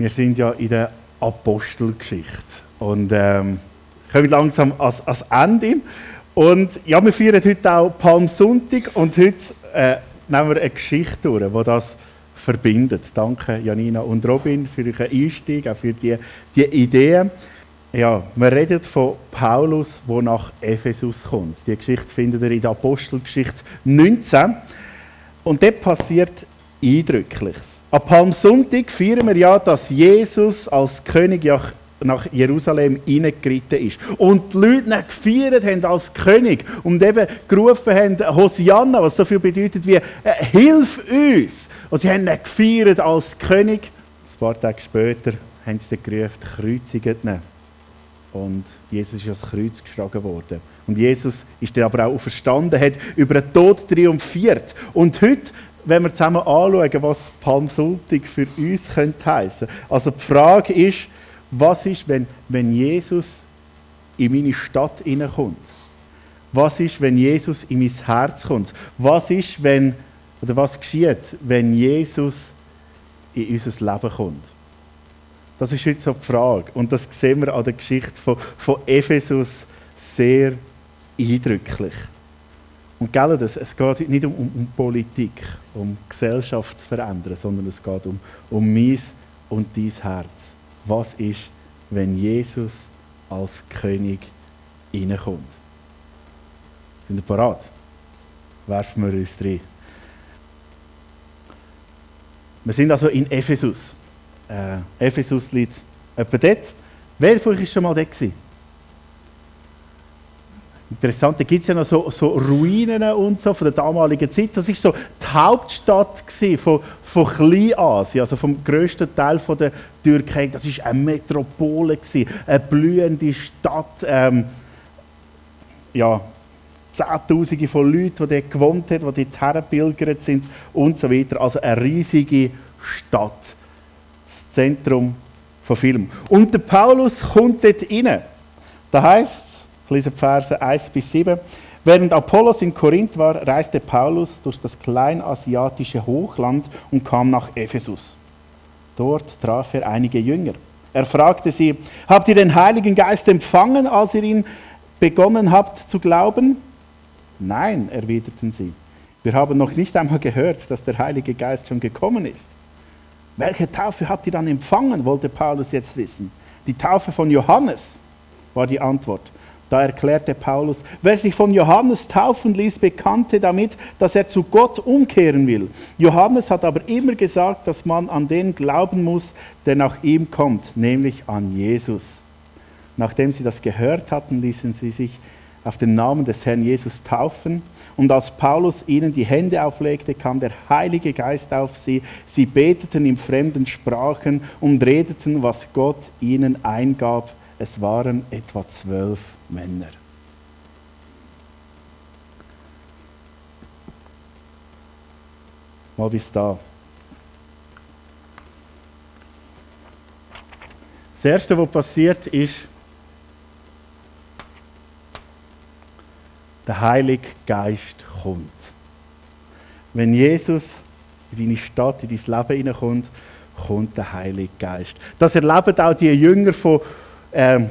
Wir sind ja in der Apostelgeschichte und ähm, kommen langsam ans, ans Ende. Und ja, wir feiern heute auch Palmsonntag und heute äh, nehmen wir eine Geschichte durch, die das verbindet. Danke Janina und Robin für euren Einstieg, auch für die, die Ideen. Ja, wir reden von Paulus, der nach Ephesus kommt. Die Geschichte findet ihr in der Apostelgeschichte 19. Und dort passiert Eindrückliches. Am Palmsonntag feiern wir ja, dass Jesus als König nach Jerusalem hineingeritten ist. Und die Leute ihn gefeiert haben als König und eben gerufen haben, Hosianna, was so viel bedeutet wie, äh, hilf uns. Und sie haben ihn gefeiert als König. Ein paar Tage später haben sie gerufen, kreuzigt ihn. Und Jesus ist ans Kreuz geschlagen worden. Und Jesus ist dann aber auch verstanden, hat über den Tod triumphiert. Und heute wenn wir zusammen anschauen, was Palmsonntag für uns könnte heißen. Also die Frage ist, was ist, wenn, wenn Jesus in meine Stadt hineinkommt? Was ist, wenn Jesus in mein Herz kommt? Was ist, wenn, oder was geschieht, wenn Jesus in unser Leben kommt? Das ist heute so die Frage. Und das sehen wir an der Geschichte von, von Ephesus sehr eindrücklich. Und gell, es geht nicht um, um, um, Politik, um Gesellschaft zu verändern, sondern es geht um, um mein und dein Herz. Was ist, wenn Jesus als König reinkommt? Sind ihr parat? Werfen wir uns rein. Wir sind also in Ephesus. Äh, Ephesus liegt etwa dort. Wer von euch war schon mal dort? Gewesen? Interessant, da gibt es ja noch so, so, Ruinen und so von der damaligen Zeit. Das war so die Hauptstadt von, von Kleinasien, also vom grössten Teil von der Türkei. Das war eine Metropole, eine blühende Stadt. Ähm, ja, Zehntausende von Leuten, die dort gewohnt haben, die dort hergepilgert sind und so weiter. Also eine riesige Stadt. Das Zentrum von Film. Und der Paulus kommt dort rein. Da heißt ich lese Verse 1 bis 7. Während Apollos in Korinth war, reiste Paulus durch das kleinasiatische Hochland und kam nach Ephesus. Dort traf er einige Jünger. Er fragte sie, habt ihr den Heiligen Geist empfangen, als ihr ihn begonnen habt zu glauben? Nein, erwiderten sie. Wir haben noch nicht einmal gehört, dass der Heilige Geist schon gekommen ist. Welche Taufe habt ihr dann empfangen, wollte Paulus jetzt wissen. Die Taufe von Johannes war die Antwort. Da erklärte Paulus, wer sich von Johannes taufen ließ, bekannte damit, dass er zu Gott umkehren will. Johannes hat aber immer gesagt, dass man an den glauben muss, der nach ihm kommt, nämlich an Jesus. Nachdem sie das gehört hatten, ließen sie sich auf den Namen des Herrn Jesus taufen. Und als Paulus ihnen die Hände auflegte, kam der Heilige Geist auf sie. Sie beteten in fremden Sprachen und redeten, was Gott ihnen eingab. Es waren etwa zwölf Männer. Mal bis da. Das Erste, was passiert, ist, der Heilige Geist kommt. Wenn Jesus in deine Stadt, in dein Leben hineinkommt, kommt der Heilige Geist. Das erleben auch die Jünger von ähm,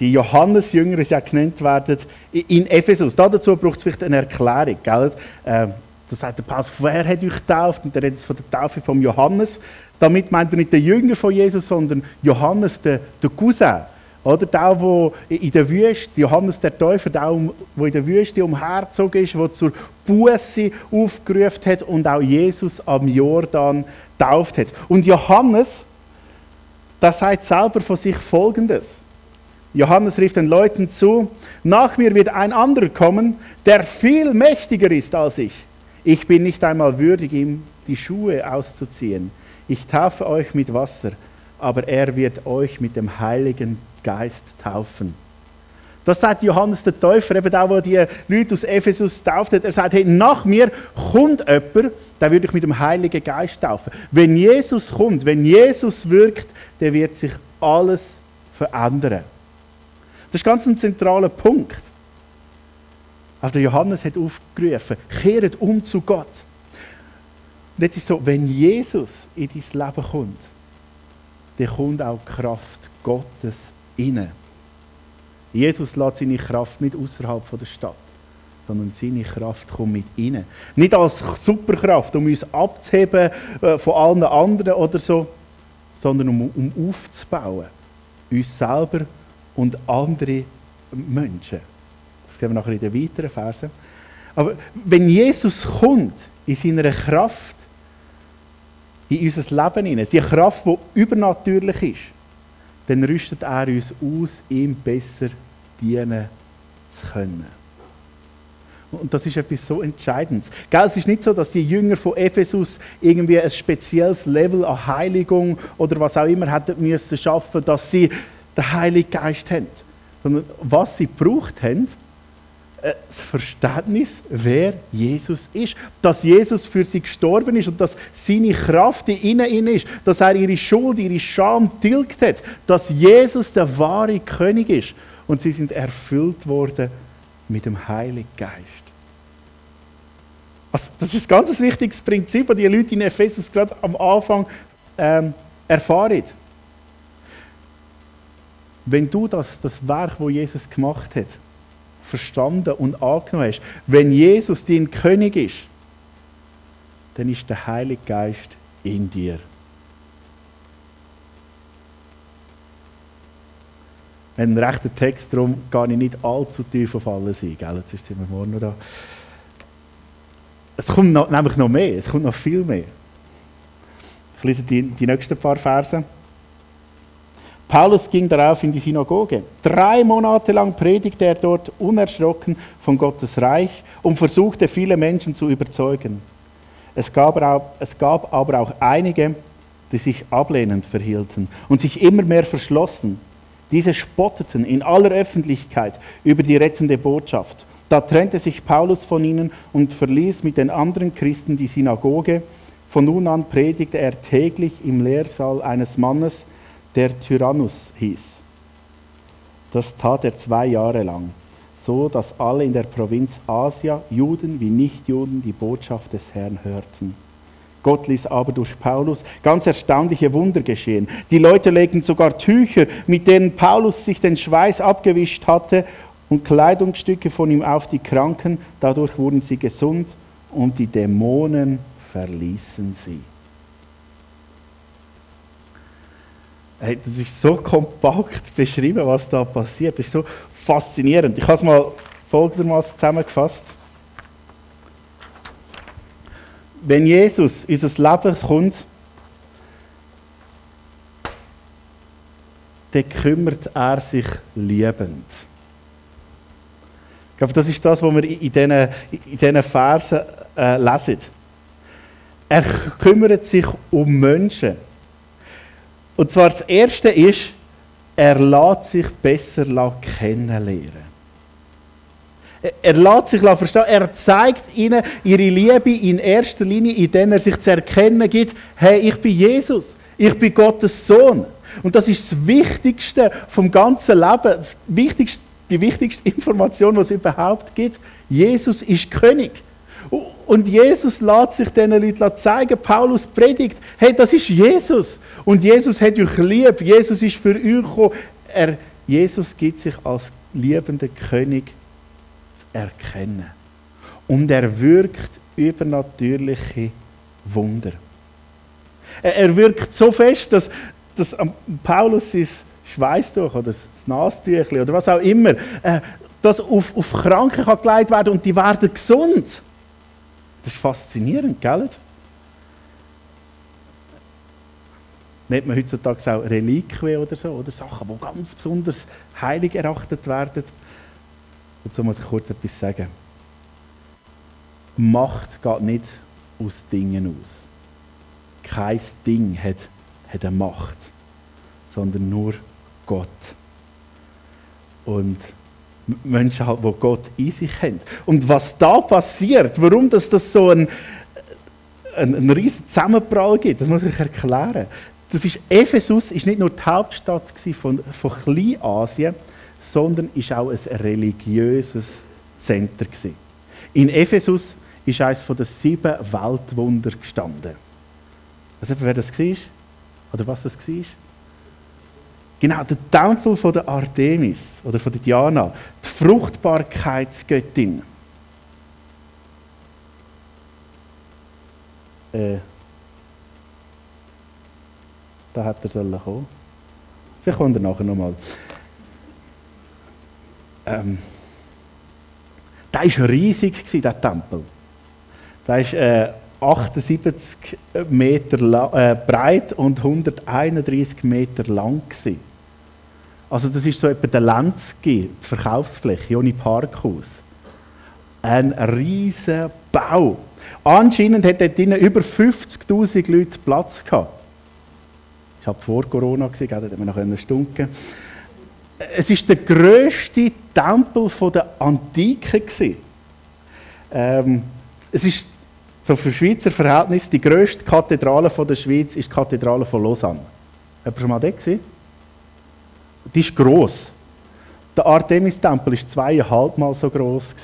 die Johannesjünger, die ja genannt werden, in Ephesus. Dazu braucht es vielleicht eine Erklärung. Gell? Ähm, da sagt der Paulus, wer hat euch getauft? Und er redet von der Taufe von Johannes. Damit meint er nicht den Jünger von Jesus, sondern Johannes, der, der Cousin. Oder der, der in der Wüste, Johannes der Täufer, der, der in der Wüste umhergezogen ist, der zur Buße aufgerufen hat und auch Jesus am Jordan tauft hat. Und Johannes, der sagt selber von sich Folgendes. Johannes rief den Leuten zu, nach mir wird ein anderer kommen, der viel mächtiger ist als ich. Ich bin nicht einmal würdig, ihm die Schuhe auszuziehen. Ich taufe euch mit Wasser, aber er wird euch mit dem Heiligen Geist taufen. Das sagt Johannes der Täufer, eben auch, wo die Leute aus Ephesus tauft Er sagt, hey, nach mir kommt jemand, der würde ich mit dem Heiligen Geist taufen. Wenn Jesus kommt, wenn Jesus wirkt, dann wird sich alles verändern. Das ist ganz ein zentraler Punkt. Also Johannes hat aufgerufen, kehret um zu Gott. Und jetzt ist so, wenn Jesus in dein Leben kommt, dann kommt auch die Kraft Gottes inne. Jesus lässt seine Kraft nicht außerhalb der Stadt, sondern seine Kraft kommt mit innen. Nicht als Superkraft, um uns abzuheben äh, von allen anderen oder so, sondern um, um aufzubauen. Uns selber und andere Menschen. Das gehen wir nachher in den weiteren Versen. Aber wenn Jesus kommt, in seiner Kraft, in unser Leben hinein, die Kraft, die übernatürlich ist, dann rüstet er uns aus, ihm besser dienen zu können. Und das ist etwas so Entscheidendes. Gell, es ist nicht so, dass die Jünger von Ephesus irgendwie ein spezielles Level an Heiligung oder was auch immer hätten müssen schaffen, dass sie den Heiligen Geist haben. Sondern was sie gebraucht haben, äh, das Verständnis, wer Jesus ist. Dass Jesus für sie gestorben ist und dass seine Kraft in ihnen ist, dass er ihre Schuld, ihre Scham tilgt hat, dass Jesus der wahre König ist. Und sie sind erfüllt worden mit dem Heiligen Geist. Also, das ist ein ganz wichtiges Prinzip, das die Leute in Ephesus gerade am Anfang ähm, erfahren. Wenn du das, das Werk, wo Jesus gemacht hat, verstanden und angenommen hast, wenn Jesus dein König ist, dann ist der Heilige Geist in dir. Ein rechter Text, darum gehe ich nicht allzu tief auf alles ein. Gell? Jetzt sind wir morgen noch da. Es kommt noch, nämlich noch mehr, es kommt noch viel mehr. Ich lese die, die nächsten paar Verse. Paulus ging darauf in die Synagoge. Drei Monate lang predigte er dort unerschrocken von Gottes Reich und versuchte viele Menschen zu überzeugen. Es gab, auch, es gab aber auch einige, die sich ablehnend verhielten und sich immer mehr verschlossen. Diese spotteten in aller Öffentlichkeit über die rettende Botschaft. Da trennte sich Paulus von ihnen und verließ mit den anderen Christen die Synagoge. Von nun an predigte er täglich im Lehrsaal eines Mannes, der Tyrannus hieß. Das tat er zwei Jahre lang, so dass alle in der Provinz Asia, Juden wie Nichtjuden, die Botschaft des Herrn hörten. Gott ließ aber durch Paulus ganz erstaunliche Wunder geschehen. Die Leute legten sogar Tücher, mit denen Paulus sich den Schweiß abgewischt hatte, und Kleidungsstücke von ihm auf die Kranken. Dadurch wurden sie gesund und die Dämonen verließen sie. Hey, das ist so kompakt beschrieben, was da passiert. Das ist so faszinierend. Ich habe es mal folgendermaßen zusammengefasst. Wenn Jesus in unser Leben kommt, dann kümmert er sich liebend. Ich glaube, das ist das, was wir in diesen, in diesen Versen äh, lesen. Er kümmert sich um Menschen. Und zwar das Erste ist, er lässt sich besser kennenlernen. Er lässt sich verstehen, er zeigt ihnen ihre Liebe in erster Linie, indem er sich zu erkennen gibt, hey, ich bin Jesus, ich bin Gottes Sohn. Und das ist das Wichtigste vom ganzen Leben, das wichtigste, die wichtigste Information, die es überhaupt gibt. Jesus ist König. Und Jesus lässt sich diesen Leuten zeigen. Paulus predigt, hey, das ist Jesus. Und Jesus hat euch lieb. Jesus ist für euch gekommen. Er, Jesus gibt sich als liebender König zu erkennen. Und er wirkt übernatürliche Wunder. Er, er wirkt so fest, dass, dass Paulus sein Schweißtuch oder das Nastüchli oder was auch immer, äh, das auf, auf Kranke kann geleitet werden und die werden gesund. Das ist faszinierend, gell? nennt man heutzutage auch Reliquien oder so, oder Sachen, die ganz besonders heilig erachtet werden. Dazu muss ich kurz etwas sagen. Macht geht nicht aus Dingen aus. Kein Ding hat, hat eine Macht, sondern nur Gott. Und Menschen, halt, die Gott in sich haben. Und was da passiert, warum das, das so ein, ein, ein riesen Zusammenprall gibt, das muss ich erklären. Das ist, Ephesus ist nicht nur die Hauptstadt von, von Kleinasien, sondern ist auch ein religiöses Zentrum. In Ephesus ist eines der sieben Weltwunder gestanden. Also wer das war? Oder was das war? Genau, der Tempel von der Artemis oder von der Diana, die Fruchtbarkeitsgöttin. Äh, da hat er sollen kommen. Vielleicht kommt er nachher nochmal. Ähm, der war riesig, dieser Tempel. Der ist äh, 78 Meter äh, breit und 131 Meter lang. Gewesen. Also das ist so etwa der Lenzgi, die Verkaufsfläche, ohne Parkhaus. Ein riesiger Bau. Anscheinend hat dort über 50'000 Leute Platz gehabt. Ich habe vor Corona gesehen, da hätte man noch stunken Es ist der grösste Tempel der Antike Ähm, es ist so für Schweizer Verhältnis die grösste Kathedrale der Schweiz ist die Kathedrale von Lausanne. Habt ihr schon mal da gesehen? Die ist gross. Der Artemis-Tempel war zweieinhalb Mal so gross.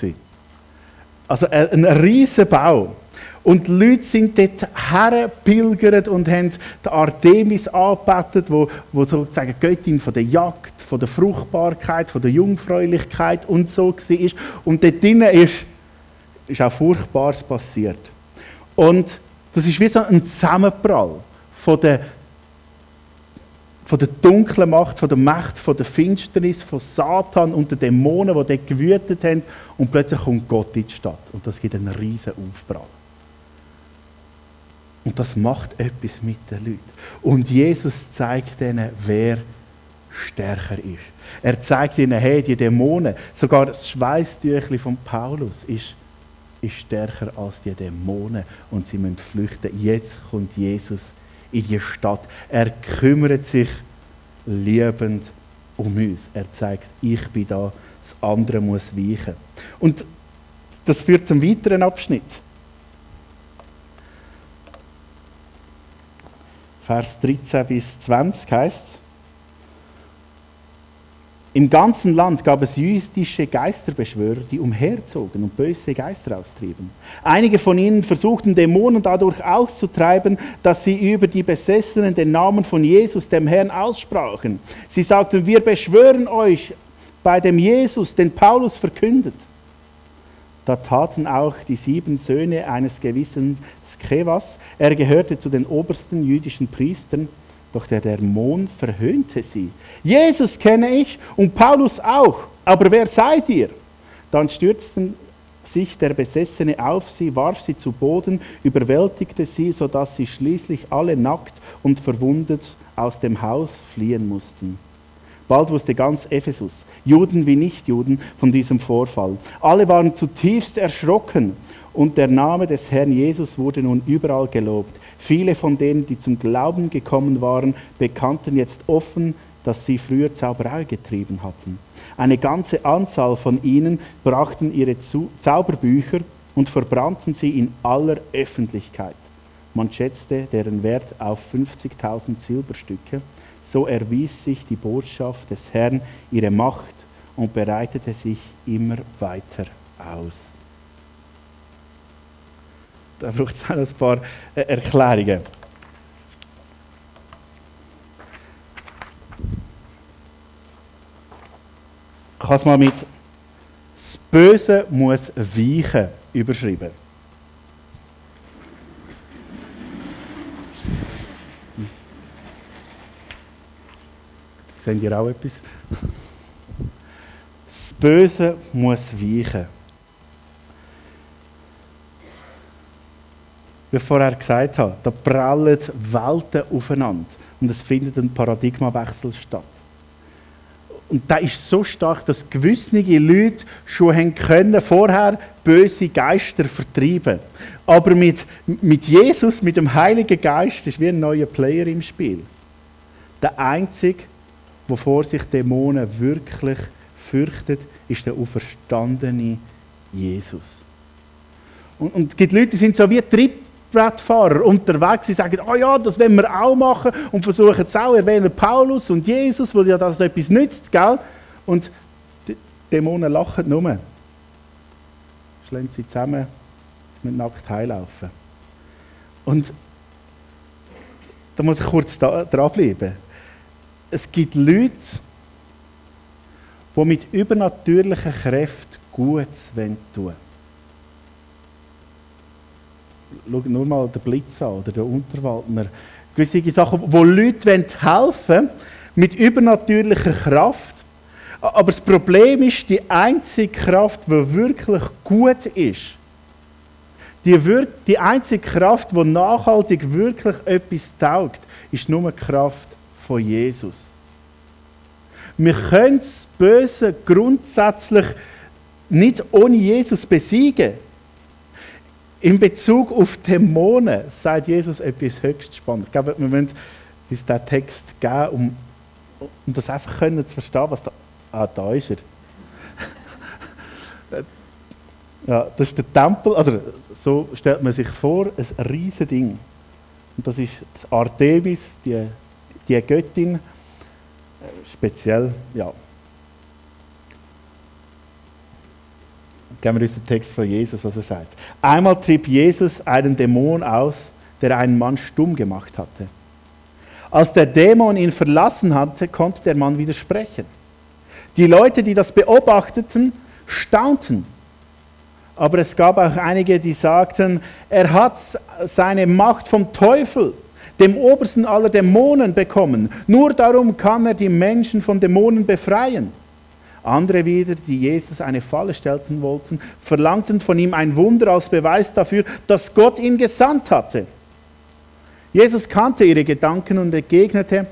Also ein, ein riesiger Bau. Und die Leute sind dort hergepilgert und haben die Artemis angebetet, wo, wo sozusagen Göttin von der Jagd, von der Fruchtbarkeit, von der Jungfräulichkeit und so war. Und dort drinnen ist, ist auch Furchtbares passiert. Und das ist wie so ein Zusammenprall von der von der dunklen Macht, von der Macht, von der Finsternis, von Satan und den Dämonen, die dort gewütet haben. Und plötzlich kommt Gott in die Stadt. Und das gibt einen riesen Aufprall. Und das macht etwas mit den Leuten. Und Jesus zeigt ihnen, wer stärker ist. Er zeigt ihnen, hey, die Dämonen, sogar das Schweißtüchli von Paulus ist, ist stärker als die Dämonen und sie müssen flüchten. Jetzt kommt Jesus in die Stadt. Er kümmert sich liebend um uns. Er zeigt, ich bin da, das andere muss weichen. Und das führt zum weiteren Abschnitt. Vers 13 bis 20 heißt es, im ganzen Land gab es jüdische Geisterbeschwörer, die umherzogen und böse Geister austrieben. Einige von ihnen versuchten Dämonen dadurch auszutreiben, dass sie über die Besessenen den Namen von Jesus, dem Herrn, aussprachen. Sie sagten, wir beschwören euch bei dem Jesus, den Paulus verkündet. Da taten auch die sieben Söhne eines gewissen Skevas. Er gehörte zu den obersten jüdischen Priestern doch der Dämon verhöhnte sie. Jesus kenne ich und Paulus auch, aber wer seid ihr? Dann stürzten sich der Besessene auf sie, warf sie zu Boden, überwältigte sie, sodass sie schließlich alle nackt und verwundet aus dem Haus fliehen mussten. Bald wusste ganz Ephesus, Juden wie Nichtjuden, von diesem Vorfall. Alle waren zutiefst erschrocken und der Name des Herrn Jesus wurde nun überall gelobt. Viele von denen, die zum Glauben gekommen waren, bekannten jetzt offen, dass sie früher Zauberei getrieben hatten. Eine ganze Anzahl von ihnen brachten ihre Zauberbücher und verbrannten sie in aller Öffentlichkeit. Man schätzte deren Wert auf 50.000 Silberstücke. So erwies sich die Botschaft des Herrn ihre Macht und breitete sich immer weiter aus da braucht es auch ein paar äh, Erklärungen. Ich habe es mal mit Das Böse muss weichen überschrieben. Seht ihr auch etwas? Das Böse muss weichen. Wie ich vorher gesagt habe, da prallen Welten aufeinander und es findet ein Paradigmawechsel statt. Und da ist so stark, dass gewisse Leute schon haben können, vorher böse Geister vertreiben. Aber mit, mit Jesus, mit dem Heiligen Geist, ist wie ein neuer Player im Spiel. Der Einzige, wovor sich Dämonen wirklich fürchtet, ist der auferstandene Jesus. Und, und es gibt Leute, die sind so wie Trip Radfahrer unterwegs, die sagen, oh ja, das wollen wir auch machen und versuchen es auch, erwähnen Paulus und Jesus, wo ja das etwas nützt, gell? Und die Dämonen lachen nur. Schlagen sie zusammen, mit nackt heilaufen. Und da muss ich kurz dranbleiben. es gibt Leute, die mit übernatürlichen Kräften Gutes tun wollen. Schau nur mal den Blitz an oder den Unterwaldner. Gewisse Sachen, wo Leute helfen wollen, mit übernatürlicher Kraft. Aber das Problem ist, die einzige Kraft, die wirklich gut ist, die, die einzige Kraft, die nachhaltig wirklich etwas taugt, ist nur die Kraft von Jesus. Wir können das Böse grundsätzlich nicht ohne Jesus besiegen. In Bezug auf Dämonen sagt Jesus etwas höchst spannend. Ich glaube, wir müssen uns diesen Text geben, um, um das einfach können zu verstehen, was da. Ah, da ist er. ja, das ist der Tempel, also so stellt man sich vor, ein riesiges Ding. Und das ist Artemis, die, die Göttin, speziell, ja. Gehen wir uns den Text von Jesus, was er sagt. Einmal trieb Jesus einen Dämon aus, der einen Mann stumm gemacht hatte. Als der Dämon ihn verlassen hatte, konnte der Mann wieder sprechen. Die Leute, die das beobachteten, staunten. Aber es gab auch einige, die sagten, er hat seine Macht vom Teufel dem obersten aller Dämonen bekommen. Nur darum kann er die Menschen von Dämonen befreien. Andere wieder, die Jesus eine Falle stellten wollten, verlangten von ihm ein Wunder als Beweis dafür, dass Gott ihn gesandt hatte. Jesus kannte ihre Gedanken und entgegnete,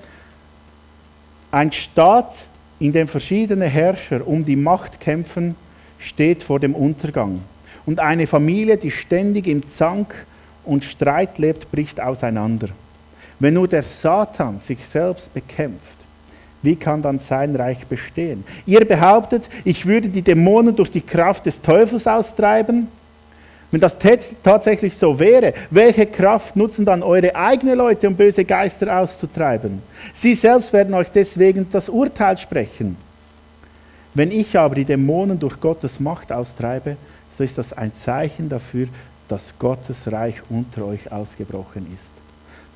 ein Staat, in dem verschiedene Herrscher um die Macht kämpfen, steht vor dem Untergang. Und eine Familie, die ständig im Zank und Streit lebt, bricht auseinander. Wenn nur der Satan sich selbst bekämpft, wie kann dann sein Reich bestehen? Ihr behauptet, ich würde die Dämonen durch die Kraft des Teufels austreiben? Wenn das tatsächlich so wäre, welche Kraft nutzen dann eure eigenen Leute, um böse Geister auszutreiben? Sie selbst werden euch deswegen das Urteil sprechen. Wenn ich aber die Dämonen durch Gottes Macht austreibe, so ist das ein Zeichen dafür, dass Gottes Reich unter euch ausgebrochen ist.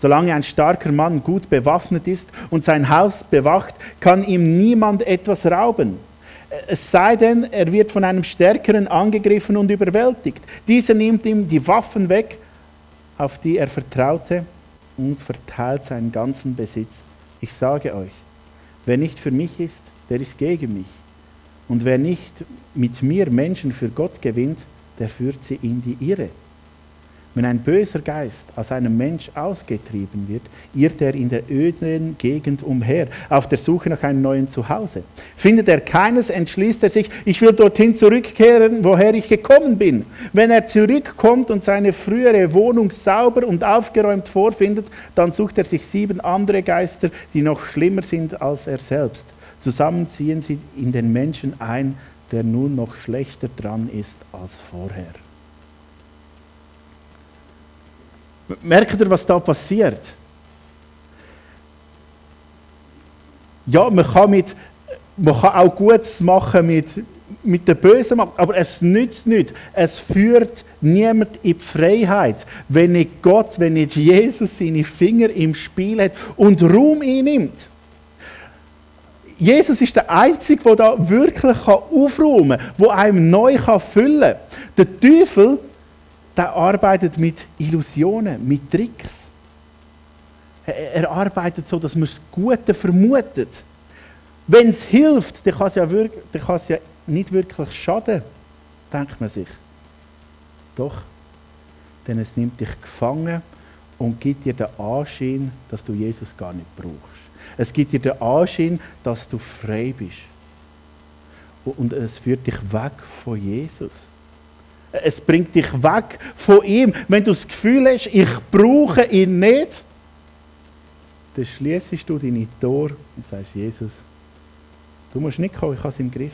Solange ein starker Mann gut bewaffnet ist und sein Haus bewacht, kann ihm niemand etwas rauben. Es sei denn, er wird von einem Stärkeren angegriffen und überwältigt. Dieser nimmt ihm die Waffen weg, auf die er vertraute, und verteilt seinen ganzen Besitz. Ich sage euch, wer nicht für mich ist, der ist gegen mich. Und wer nicht mit mir Menschen für Gott gewinnt, der führt sie in die Irre. Wenn ein böser Geist aus einem Mensch ausgetrieben wird, irrt er in der öden Gegend umher, auf der Suche nach einem neuen Zuhause. Findet er keines, entschließt er sich, ich will dorthin zurückkehren, woher ich gekommen bin. Wenn er zurückkommt und seine frühere Wohnung sauber und aufgeräumt vorfindet, dann sucht er sich sieben andere Geister, die noch schlimmer sind als er selbst. Zusammen ziehen sie in den Menschen ein, der nun noch schlechter dran ist als vorher. Merkt ihr, was da passiert? Ja, man kann, mit, man kann auch Gutes machen mit, mit der Bösen, aber es nützt nichts. Es führt niemand in die Freiheit, wenn nicht Gott, wenn nicht Jesus seine Finger im Spiel hat und Raum einnimmt. Jesus ist der Einzige, der da wirklich aufräumen kann, der einem neu füllen kann. Der Teufel der arbeitet mit Illusionen, mit Tricks. Er, arbeitet so, dass man das Gute vermutet. Wenn es hilft, dann kann es, ja dann kann es ja nicht wirklich schaden, denkt man sich. Doch, denn es nimmt dich gefangen und gibt dir den Anschein, dass du Jesus gar nicht brauchst. Es gibt dir den Anschein, dass du frei bist. Und es führt dich weg von Jesus. Es bringt dich weg von ihm. Wenn du das Gefühl hast, ich brauche ihn nicht, dann schließest du deine Tore und sagst, Jesus, du musst nicht kommen, ich habe es im Griff.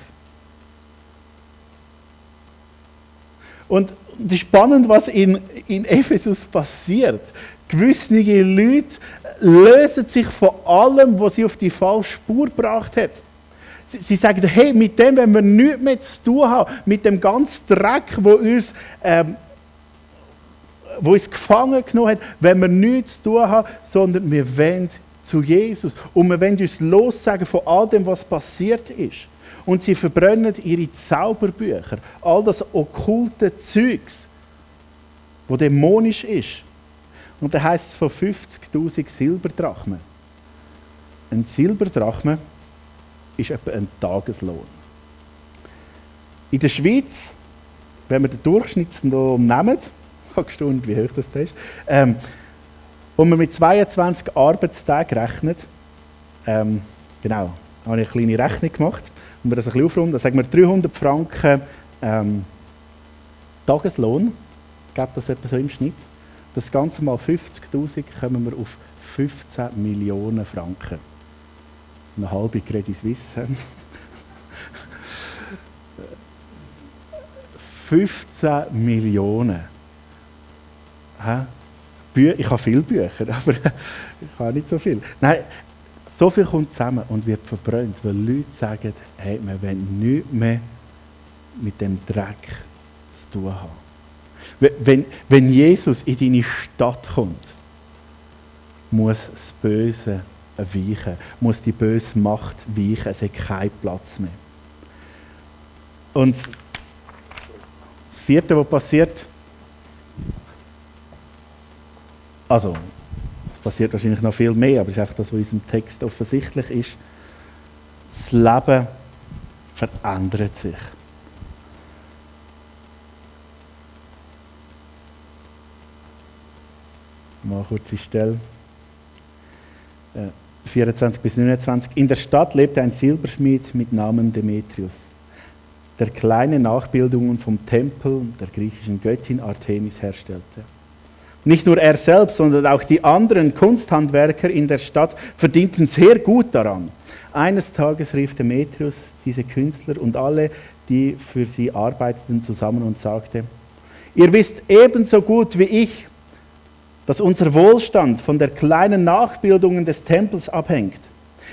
Und es ist spannend, was in, in Ephesus passiert. Gewisse Leute lösen sich von allem, was sie auf die falsche Spur gebracht hat. Sie, sie sagen, hey, mit dem wenn wir nichts mehr zu tun haben, mit dem ganzen Dreck, wo uns, ähm, wo uns gefangen genommen hat, wenn wir nichts zu tun haben, sondern wir wollen zu Jesus und wir wollen uns lossagen von all dem, was passiert ist. Und sie verbrennen ihre Zauberbücher, all das okkulte Zeugs, wo dämonisch ist. Und da heißt es von 50.000 Silberdrachmen. Ein Silberdrachme ist etwa ein Tageslohn. In der Schweiz, wenn wir den Durchschnittslohn nehmen, gestaunt, wie hoch das ist, ähm, wo man mit 22 Arbeitstagen rechnet, ähm, genau, habe ich eine kleine Rechnung gemacht, und wir das ein bisschen aufrunden, dann sagen wir 300 Franken ähm, Tageslohn, gibt das etwa so im Schnitt. Das Ganze mal 50'000 kommen wir auf 15 Millionen Franken. Eine halbe Credit Suisse haben. 15 Millionen. Ich habe viele Bücher, aber ich habe nicht so viel. Nein, so viel kommt zusammen und wird verbrannt, weil Leute sagen, hey, wir wollen nichts mehr mit dem Dreck zu tun haben. Wenn, wenn Jesus in deine Stadt kommt, muss das Böse weichen, muss die böse Macht weichen, es hat keinen Platz mehr. Und das vierte, was passiert, also, es passiert wahrscheinlich noch viel mehr, aber es ist einfach das, was in unserem Text offensichtlich ist. Das Leben verändert sich. Mal kurz die Stelle. 24 äh, bis 29. In der Stadt lebte ein Silberschmied mit Namen Demetrius, der kleine Nachbildungen vom Tempel der griechischen Göttin Artemis herstellte. Nicht nur er selbst, sondern auch die anderen Kunsthandwerker in der Stadt verdienten sehr gut daran. Eines Tages rief Demetrius diese Künstler und alle, die für sie arbeiteten, zusammen und sagte, ihr wisst ebenso gut wie ich, dass unser Wohlstand von der kleinen Nachbildungen des Tempels abhängt.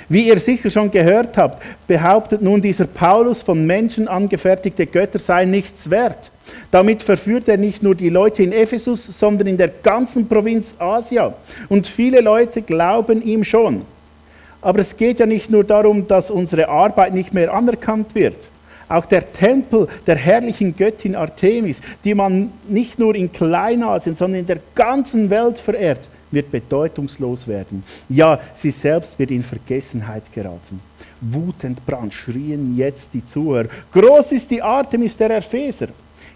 Wie ihr sicher schon gehört habt, behauptet nun dieser Paulus, von Menschen angefertigte Götter seien nichts wert. Damit verführt er nicht nur die Leute in Ephesus, sondern in der ganzen Provinz Asia. Und viele Leute glauben ihm schon. Aber es geht ja nicht nur darum, dass unsere Arbeit nicht mehr anerkannt wird. Auch der Tempel der herrlichen Göttin Artemis, die man nicht nur in Kleinasien, sondern in der ganzen Welt verehrt, wird bedeutungslos werden. Ja, sie selbst wird in Vergessenheit geraten. Wutend brand schrien jetzt die Zuhörer. Groß ist die Artemis der Epheser.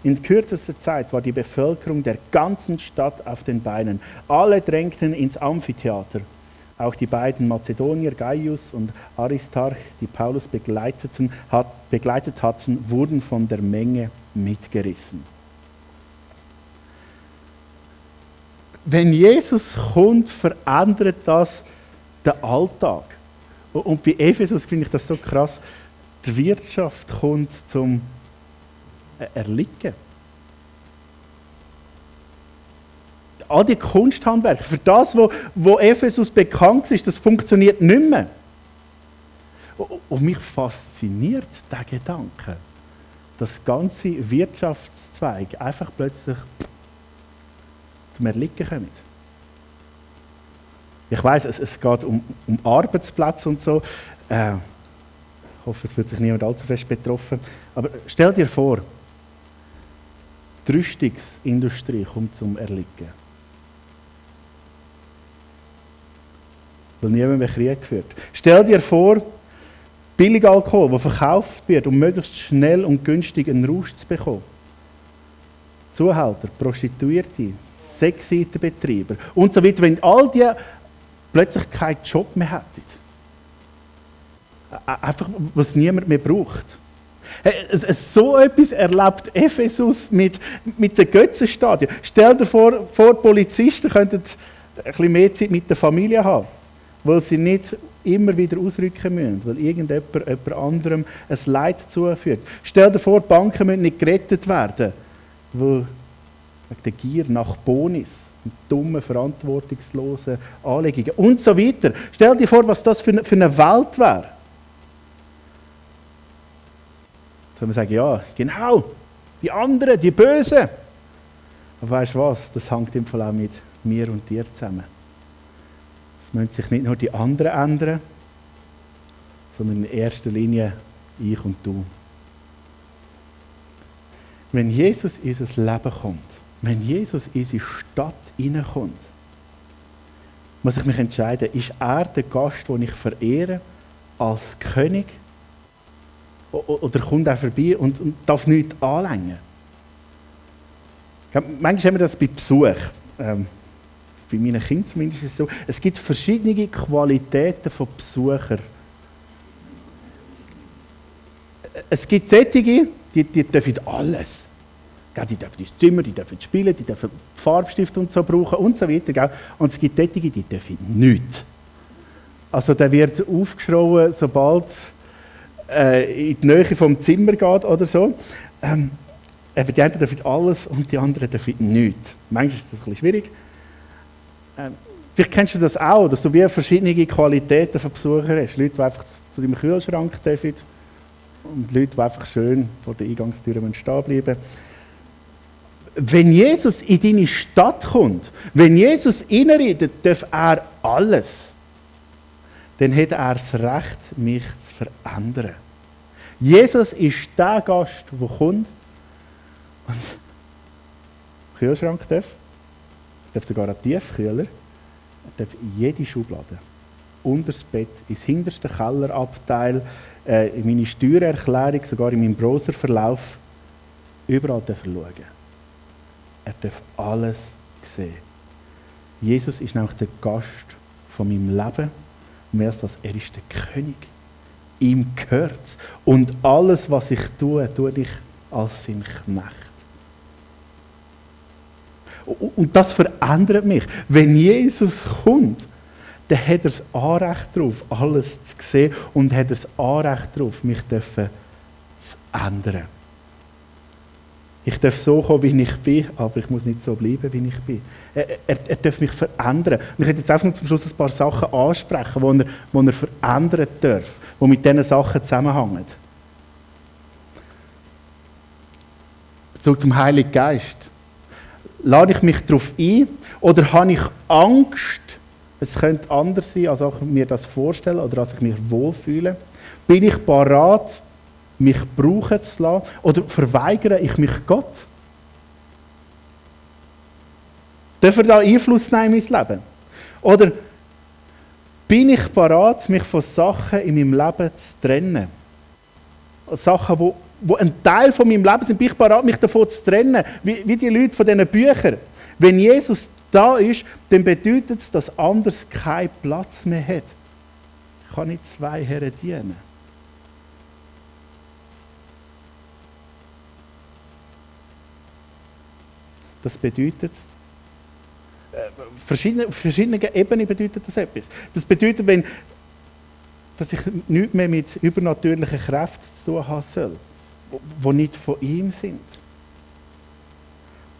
In kürzester Zeit war die Bevölkerung der ganzen Stadt auf den Beinen. Alle drängten ins Amphitheater. Auch die beiden Mazedonier, Gaius und Aristarch, die Paulus begleiteten, hat, begleitet hatten, wurden von der Menge mitgerissen. Wenn Jesus kommt, verändert das den Alltag. Und bei Ephesus finde ich das so krass. Die Wirtschaft kommt zum Erliegen. All die Kunsthandwerke, für das, wo, wo Ephesus bekannt ist, das funktioniert nicht mehr. Und mich fasziniert der Gedanke, dass ganze Wirtschaftszweige einfach plötzlich zum Erliegen kommen. Ich weiß, es, es, geht um, um Arbeitsplätze und so. Äh, ich hoffe, es wird sich niemand allzu fest betroffen. Aber stell dir vor, die Rüstungsindustrie kommt zum Erliegen. Weil niemand mehr Krieg führt. Stell dir vor, Billigalkohol, der verkauft wird, um möglichst schnell und günstig einen Rausch zu bekommen. Zuhälter, Prostituierte, Sexseitenbetreiber und so weiter, wenn all die plötzlich keinen Job mehr hätten. Einfach, was niemand mehr braucht. So etwas erlebt Ephesus mit, mit den Götzenstadien. Stell dir vor, vor Polizisten könnten ein bisschen mehr Zeit mit der Familie haben weil sie nicht immer wieder ausrücken müssen, weil irgendjemand jemand anderem ein Leid zufügt. Stell dir vor, die Banken müssen nicht gerettet werden, weil wegen der Gier nach Bonis und dummen, verantwortungslosen Anlegungen und so weiter. Stell dir vor, was das für eine, Welt wäre. Sollen wir sagen, ja, genau, die anderen, die Bösen. Aber weißt du was, das hängt im Fall auch mit mir und dir zusammen. Müssen sich nicht nur die anderen ändern, sondern in erster Linie ich und du. Wenn Jesus in unser Leben kommt, wenn Jesus in unsere Stadt hineinkommt, muss ich mich entscheiden, ist er der Gast, den ich verehre, als König? Oder kommt er vorbei und, darf nichts anlängen? Manchmal haben wir das bei Besuch. Ähm, bei meinen Kindern zumindest ist es so. Es gibt verschiedene Qualitäten von Besuchern. Es gibt solche, die, die dürfen alles. Die dürfen ins Zimmer, die dürfen spielen, die dürfen Farbstift und so brauchen und so weiter. Und es gibt solche, die dürfen nichts. Also der wird aufgeschrien, sobald äh, in die Nähe vom Zimmer geht oder so. Ähm, die einen dürfen alles und die anderen dürfen nichts. Manchmal ist das ein bisschen schwierig. Ähm, vielleicht kennst du das auch, dass du wie verschiedene Qualitäten von Besuchern hast. Leute, die einfach zu deinem Kühlschrank dürfen und Leute, die einfach schön vor der Eingangstür stehen bleiben. Wenn Jesus in deine Stadt kommt, wenn Jesus innenredet, darf er alles. Dann hat er das Recht, mich zu verändern. Jesus ist der Gast, der kommt und Kühlschrank darf, darf sogar einen Tiefkühler, er darf jede Schublade, unter das Bett, ins hinterste Kellerabteil, äh, in meine Steuererklärung, sogar in meinem Browserverlauf, überall darf er schauen. Er darf alles sehen. Jesus ist nämlich der Gast von meinem Leben. Mehr als das, er ist der König. Ihm gehört Und alles, was ich tue, tue ich als sein Knecht. Und das verändert mich. Wenn Jesus kommt, dann hat er das Anrecht darauf, alles zu sehen und hat er das Anrecht darauf, mich zu ändern. Ich darf so kommen, wie ich bin, aber ich muss nicht so bleiben, wie ich bin. Er, er, er darf mich verändern. Und ich möchte jetzt einfach zum Schluss ein paar Sachen ansprechen, die er, die er verändern darf, die mit diesen Sachen zusammenhängen. Bezug zum Heiligen Geist. Lade ich mich darauf ein oder habe ich Angst, es könnte anders sein, als ich mir das vorstelle oder als ich mich wohlfühle? Bin ich parat, mich brauchen zu lassen? Oder verweigere ich mich Gott? Darf er da Einfluss nehmen in mein Leben? Oder bin ich parat, mich von Sachen in meinem Leben zu trennen? Sachen, wo, wo ein Teil von meinem Leben sind, bin ich parat, mich davon zu trennen? Wie, wie die Leute von diesen Büchern. Wenn Jesus da ist, dann bedeutet es, dass anders keinen Platz mehr hat. Ich kann nicht zwei Herren dienen. Das bedeutet, äh, verschiedene, auf verschiedenen Ebenen bedeutet das etwas. Das bedeutet, wenn, dass ich nichts mehr mit übernatürlichen Kräften zu tun haben soll, die nicht von ihm sind.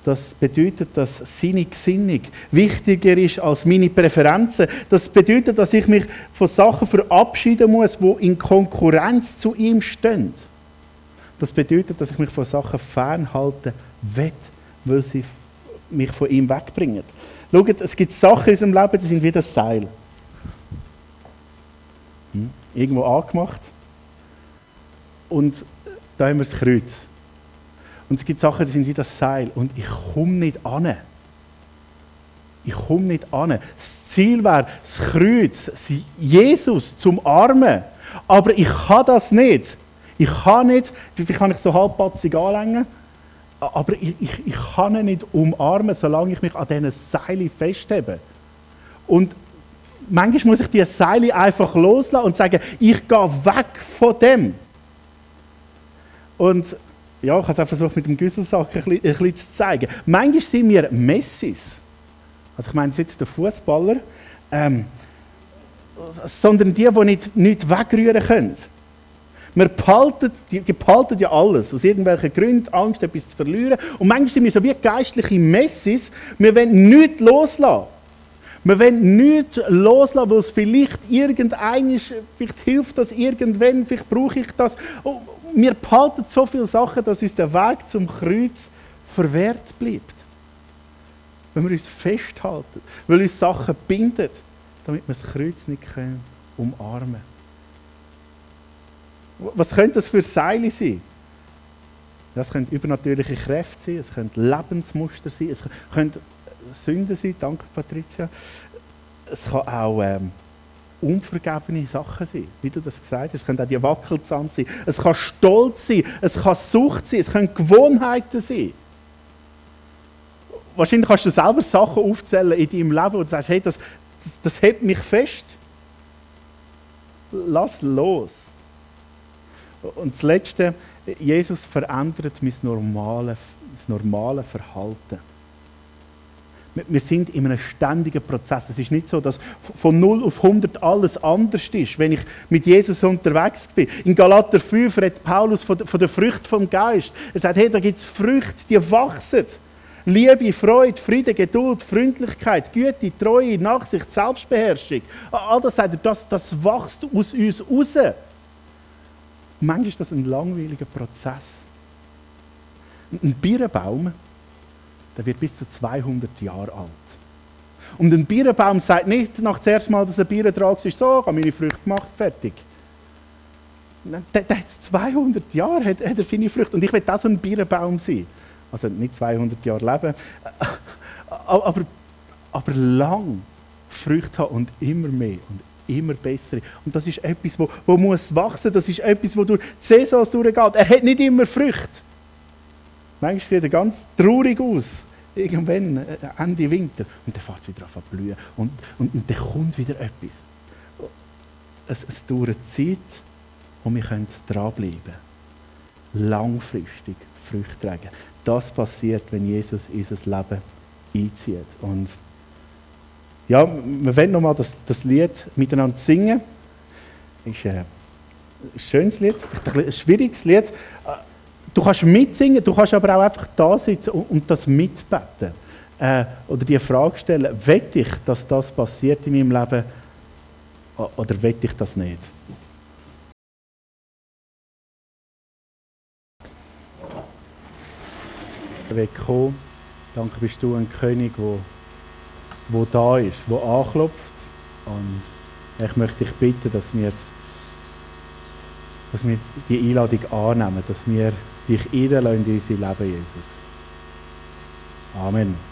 Das bedeutet, dass seine Gesinnung wichtiger ist als meine Präferenzen. Das bedeutet, dass ich mich von Sachen verabschieden muss, die in Konkurrenz zu ihm stehen. Das bedeutet, dass ich mich von Sachen fernhalten will weil sie mich von ihm wegbringen. Schaut, es gibt Sachen in unserem Leben, die sind wie das Seil. Hm? Irgendwo angemacht. Und da haben wir das Kreuz. Und es gibt Sachen, die sind wie das Seil. Und ich komme nicht an. Ich komme nicht an. Das Ziel wäre, das Kreuz, Jesus zum Armen. Aber ich kann das nicht. Ich kann nicht, wie kann ich so halbpatzig anlängen? Aber ich, ich, ich kann ihn nicht umarmen, solange ich mich an diesen Seilen festhebe. Und manchmal muss ich diese Seile einfach loslassen und sagen, ich gehe weg von dem. Und ja, ich habe es auch versucht, mit dem Güsselsack ein bisschen, ein bisschen zu zeigen. Manchmal sind wir Messis. Also ich meine nicht der Fußballer, ähm, sondern die, die nicht, nicht wegrühren können. Wir behalten, die, die behalten ja alles, aus irgendwelchen Gründen, Angst, etwas zu verlieren. Und manchmal sind wir so wie geistliche Messis, wir wollen nichts loslassen. Wir wollen nichts loslassen, weil es vielleicht irgendein ist, vielleicht hilft das irgendwann, vielleicht brauche ich das. Wir behalten so viele Sachen, dass uns der Weg zum Kreuz verwehrt bleibt. Wenn wir uns festhalten, weil uns Sachen binden, damit wir das Kreuz nicht können umarmen. Was könnte das für Seile sein? Das können übernatürliche Kräfte sein, es können Lebensmuster sein, es können Sünden sein, danke Patricia. Es kann auch ähm, unvergebene Sachen sein, wie du das gesagt hast. Es können auch die Wackelzahn sein. Es kann Stolz sein, es kann Sucht sein, es können Gewohnheiten sein. Wahrscheinlich kannst du selber Sachen aufzählen in deinem Leben, wo du sagst, hey, das, das, das hält mich fest. Lass los. Und das Letzte, Jesus verändert mein normales, normale Verhalten. Wir sind in einem ständigen Prozess. Es ist nicht so, dass von 0 auf 100 alles anders ist, wenn ich mit Jesus unterwegs bin. In Galater 5 redet Paulus von der Frucht vom Geist. Er sagt, hey, da gibt es Früchte, die wachsen. Liebe, Freude, Friede, Geduld, Freundlichkeit, Güte, Treue, Nachsicht, Selbstbeherrschung. All das sagt er, das, das wächst aus uns raus. Manchmal ist das ein langweiliger Prozess. Ein Birnbaum, der wird bis zu 200 Jahre alt. Und ein Birnbaum sagt nicht nach zuerst mal, dass ein Bier drauf ist, so, ich habe meine Früchte gemacht, fertig. Der, der hat 200 Jahre hat, hat er seine Früchte. Und ich will so ein Birnbaum sein. Also nicht 200 Jahre leben, aber, aber lang Früchte haben und immer mehr und immer bessere. Und das ist etwas, wo, wo muss wachsen, das ist etwas, wo durch die Saisons durchgeht. Er hat nicht immer Früchte. Manchmal sieht er ganz traurig aus. Irgendwann, äh, Ende Winter. Und dann fährt es wieder an zu blühen. Und, und, und dann kommt wieder etwas. Es, es dauert Zeit und wir können dranbleiben. Langfristig Früchte tragen. Das passiert, wenn Jesus in unser Leben einzieht. Und ja, wir wollen nochmal das, das Lied miteinander singen. Ist äh, ein schönes Lied, ein schwieriges Lied. Du kannst mitsingen, du kannst aber auch einfach da sitzen und, und das mitbeten. Äh, oder die Frage stellen, wette ich, dass das passiert in meinem Leben oder wette ich das nicht? Kommen. Danke bist du ein König, der wo da ist, wo anklopft. Und ich möchte dich bitten, dass wir, dass wir die Einladung annehmen, dass wir dich einladen in unser Leben, Jesus. Amen.